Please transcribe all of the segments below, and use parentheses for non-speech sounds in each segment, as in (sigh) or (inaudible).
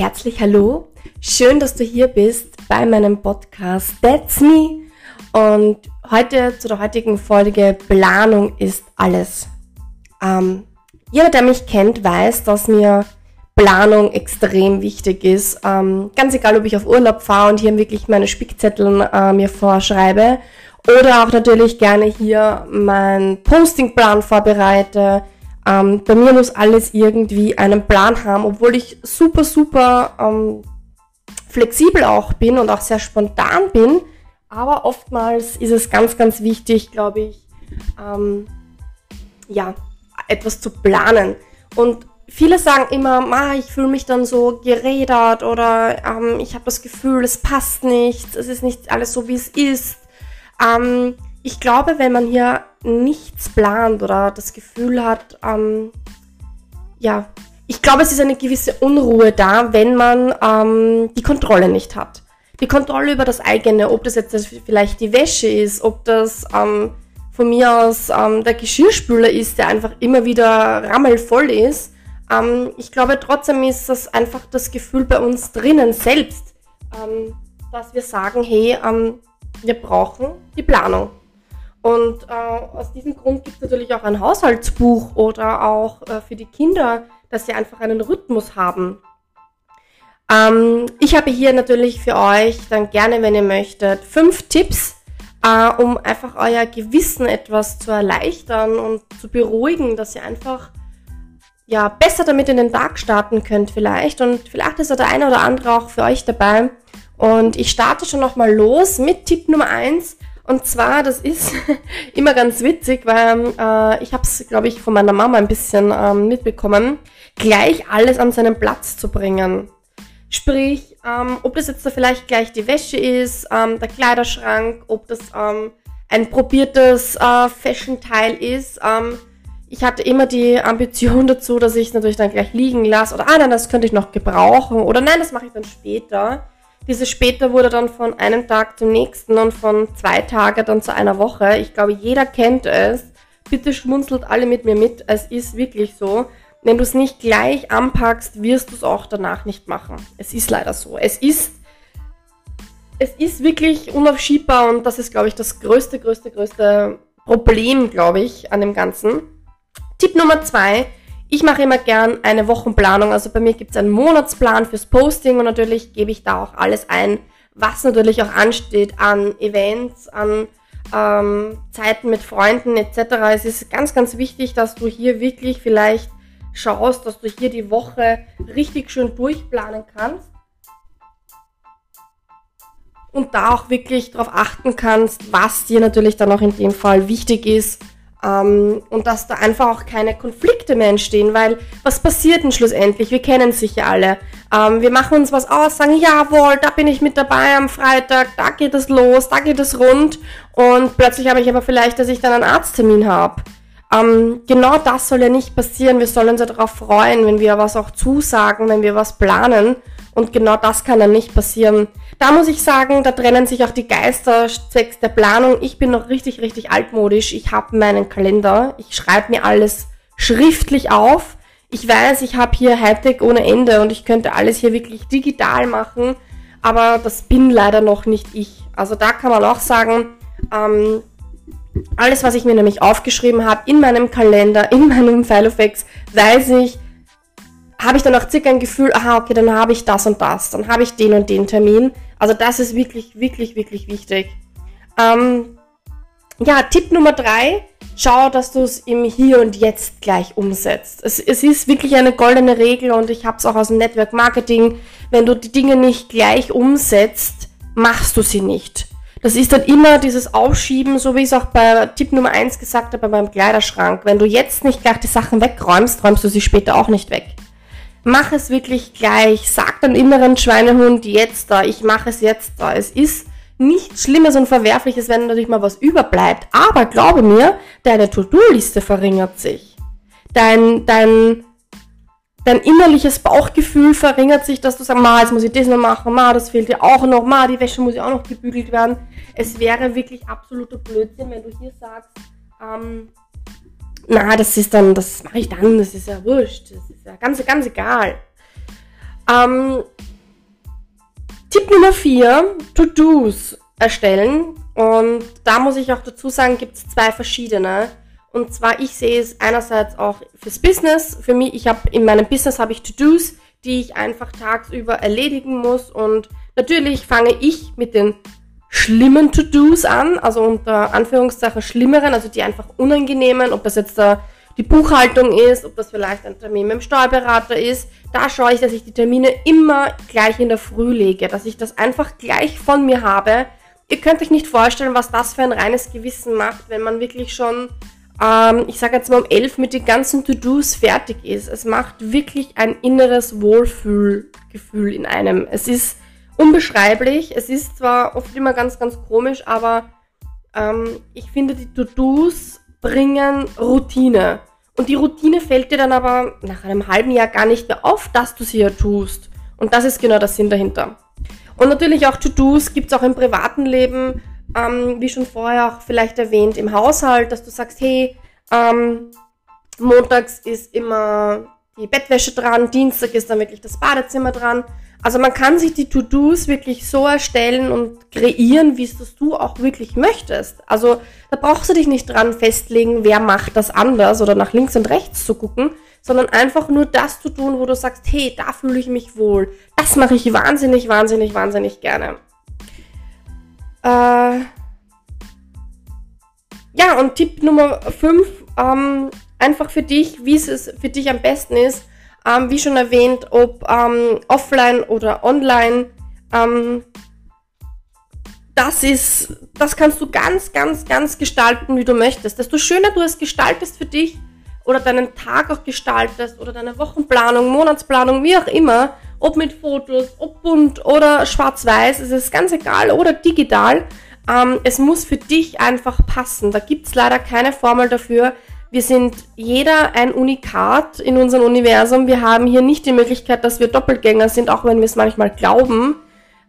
herzlich hallo. Schön, dass du hier bist bei meinem Podcast That's Me. Und heute zu der heutigen Folge Planung ist alles. Ähm, jeder, der mich kennt, weiß, dass mir Planung extrem wichtig ist. Ähm, ganz egal, ob ich auf Urlaub fahre und hier wirklich meine Spickzettel äh, mir vorschreibe oder auch natürlich gerne hier meinen Postingplan vorbereite ähm, bei mir muss alles irgendwie einen Plan haben, obwohl ich super, super ähm, flexibel auch bin und auch sehr spontan bin. Aber oftmals ist es ganz, ganz wichtig, glaube ich, ähm, ja, etwas zu planen. Und viele sagen immer, ich fühle mich dann so gerädert oder ähm, ich habe das Gefühl, es passt nicht, es ist nicht alles so, wie es ist. Ähm, ich glaube, wenn man hier nichts plant oder das Gefühl hat, ähm, ja, ich glaube, es ist eine gewisse Unruhe da, wenn man ähm, die Kontrolle nicht hat. Die Kontrolle über das eigene, ob das jetzt vielleicht die Wäsche ist, ob das ähm, von mir aus ähm, der Geschirrspüler ist, der einfach immer wieder rammelvoll ist. Ähm, ich glaube, trotzdem ist das einfach das Gefühl bei uns drinnen selbst, ähm, dass wir sagen, hey, wir brauchen die Planung. Und äh, aus diesem Grund gibt es natürlich auch ein Haushaltsbuch oder auch äh, für die Kinder, dass sie einfach einen Rhythmus haben. Ähm, ich habe hier natürlich für euch dann gerne, wenn ihr möchtet, fünf Tipps, äh, um einfach euer Gewissen etwas zu erleichtern und zu beruhigen, dass ihr einfach ja besser damit in den Tag starten könnt vielleicht. Und vielleicht ist ja der eine oder andere auch für euch dabei. Und ich starte schon nochmal los mit Tipp Nummer eins und zwar, das ist (laughs) immer ganz witzig, weil äh, ich habe es, glaube ich, von meiner Mama ein bisschen ähm, mitbekommen, gleich alles an seinen Platz zu bringen. Sprich, ähm, ob das jetzt da vielleicht gleich die Wäsche ist, ähm, der Kleiderschrank, ob das ähm, ein probiertes äh, Fashion-Teil ist. Ähm, ich hatte immer die Ambition (laughs) dazu, dass ich es natürlich dann gleich liegen lasse oder ah nein, das könnte ich noch gebrauchen oder nein, das mache ich dann später. Dieses später wurde dann von einem Tag zum nächsten und von zwei Tagen dann zu einer Woche. Ich glaube, jeder kennt es. Bitte schmunzelt alle mit mir mit. Es ist wirklich so. Wenn du es nicht gleich anpackst, wirst du es auch danach nicht machen. Es ist leider so. Es ist, es ist wirklich unaufschiebbar und das ist, glaube ich, das größte, größte, größte Problem, glaube ich, an dem Ganzen. Tipp Nummer zwei ich mache immer gern eine Wochenplanung. Also bei mir gibt es einen Monatsplan fürs Posting und natürlich gebe ich da auch alles ein, was natürlich auch ansteht an Events, an ähm, Zeiten mit Freunden etc. Es ist ganz, ganz wichtig, dass du hier wirklich vielleicht schaust, dass du hier die Woche richtig schön durchplanen kannst und da auch wirklich darauf achten kannst, was dir natürlich dann auch in dem Fall wichtig ist ähm, und dass da einfach auch keine Konflikte mehr entstehen, weil was passiert denn schlussendlich? Wir kennen sich ja alle. Ähm, wir machen uns was aus, sagen, jawohl, da bin ich mit dabei am Freitag, da geht es los, da geht es rund und plötzlich habe ich aber vielleicht, dass ich dann einen Arzttermin habe. Ähm, genau das soll ja nicht passieren. Wir sollen uns ja darauf freuen, wenn wir was auch zusagen, wenn wir was planen. Und genau das kann dann nicht passieren. Da muss ich sagen, da trennen sich auch die Geister zwecks der Planung. Ich bin noch richtig, richtig altmodisch. Ich habe meinen Kalender. Ich schreibe mir alles schriftlich auf. Ich weiß, ich habe hier Hightech ohne Ende und ich könnte alles hier wirklich digital machen. Aber das bin leider noch nicht ich. Also da kann man auch sagen, ähm, alles, was ich mir nämlich aufgeschrieben habe in meinem Kalender, (laughs) in meinem File of X, weiß ich, habe ich dann auch circa ein Gefühl, aha, okay, dann habe ich das und das, dann habe ich den und den Termin. Also das ist wirklich, wirklich, wirklich wichtig. Ähm, ja, Tipp Nummer drei, schau, dass du es im Hier und Jetzt gleich umsetzt. Es, es ist wirklich eine goldene Regel und ich habe es auch aus dem Network Marketing. Wenn du die Dinge nicht gleich umsetzt, machst du sie nicht. Das ist dann immer dieses Aufschieben, so wie ich es auch bei Tipp Nummer eins gesagt habe, beim Kleiderschrank. Wenn du jetzt nicht gleich die Sachen wegräumst, räumst du sie später auch nicht weg. Mach es wirklich gleich. Sag deinem inneren Schweinehund jetzt da, ich mache es jetzt da. Es ist nichts Schlimmes und Verwerfliches, wenn natürlich mal was überbleibt. Aber glaube mir, deine To-Do-Liste verringert sich. Dein, dein, dein innerliches Bauchgefühl verringert sich, dass du sagst, ma, jetzt muss ich das noch machen, ma, das fehlt dir auch noch, ma, die Wäsche muss ja auch noch gebügelt werden. Es wäre wirklich absoluter Blödsinn, wenn du hier sagst, ähm, na, das ist dann, das mache ich dann, das ist ja wurscht, das ist ja ganz, ganz egal. Ähm, Tipp Nummer 4, To-Dos erstellen. Und da muss ich auch dazu sagen, gibt es zwei verschiedene. Und zwar, ich sehe es einerseits auch fürs Business. Für mich, ich habe in meinem Business habe ich To-Dos, die ich einfach tagsüber erledigen muss. Und natürlich fange ich mit den schlimmen To-Dos an, also unter Anführungszeichen schlimmeren, also die einfach unangenehmen, ob das jetzt der, die Buchhaltung ist, ob das vielleicht ein Termin mit dem Steuerberater ist. Da schaue ich, dass ich die Termine immer gleich in der Früh lege, dass ich das einfach gleich von mir habe. Ihr könnt euch nicht vorstellen, was das für ein reines Gewissen macht, wenn man wirklich schon ähm, ich sage jetzt mal um elf mit den ganzen To-Dos fertig ist. Es macht wirklich ein inneres Wohlfühlgefühl in einem. Es ist unbeschreiblich. Es ist zwar oft immer ganz, ganz komisch, aber ähm, ich finde, die To-Dos bringen Routine. Und die Routine fällt dir dann aber nach einem halben Jahr gar nicht mehr auf, dass du sie ja tust. Und das ist genau der Sinn dahinter. Und natürlich auch To-Dos gibt es auch im privaten Leben ähm, wie schon vorher auch vielleicht erwähnt, im Haushalt, dass du sagst, hey, ähm, montags ist immer die Bettwäsche dran, Dienstag ist dann wirklich das Badezimmer dran. Also man kann sich die To-Dos wirklich so erstellen und kreieren, wie es du auch wirklich möchtest. Also da brauchst du dich nicht dran festlegen, wer macht das anders oder nach links und rechts zu gucken, sondern einfach nur das zu tun, wo du sagst, hey, da fühle ich mich wohl. Das mache ich wahnsinnig, wahnsinnig, wahnsinnig gerne. Äh, ja, und Tipp Nummer 5, ähm, einfach für dich, wie es für dich am besten ist, ähm, wie schon erwähnt, ob ähm, offline oder online, ähm, das ist, das kannst du ganz, ganz, ganz gestalten, wie du möchtest. Desto schöner du es gestaltest für dich oder deinen Tag auch gestaltest oder deine Wochenplanung, Monatsplanung, wie auch immer, ob mit Fotos, ob bunt oder schwarz-weiß, es ist ganz egal, oder digital. Ähm, es muss für dich einfach passen. Da gibt es leider keine Formel dafür. Wir sind jeder ein Unikat in unserem Universum. Wir haben hier nicht die Möglichkeit, dass wir Doppelgänger sind, auch wenn wir es manchmal glauben.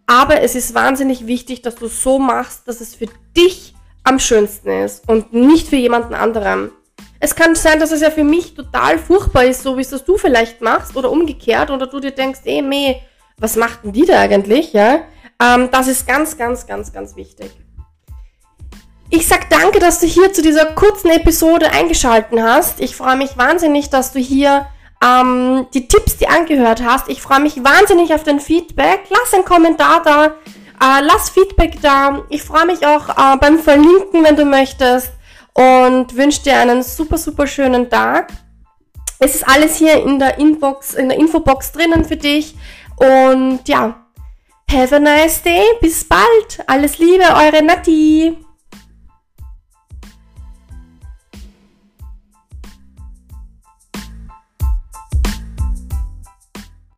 Aber es ist wahnsinnig wichtig, dass du so machst, dass es für dich am schönsten ist und nicht für jemanden anderen. Es kann sein, dass es ja für mich total furchtbar ist, so wie es das du vielleicht machst oder umgekehrt oder du dir denkst, eh, meh, was macht denn die da eigentlich, ja? Ähm, das ist ganz, ganz, ganz, ganz wichtig. Ich sag danke, dass du hier zu dieser kurzen Episode eingeschalten hast. Ich freue mich wahnsinnig, dass du hier ähm, die Tipps, die angehört hast. Ich freue mich wahnsinnig auf dein Feedback. Lass einen Kommentar da, äh, lass Feedback da. Ich freue mich auch äh, beim Verlinken, wenn du möchtest und wünsche dir einen super, super schönen Tag. Es ist alles hier in der Inbox, in der Infobox drinnen für dich. Und ja, have a nice day. Bis bald. Alles Liebe, eure Nati.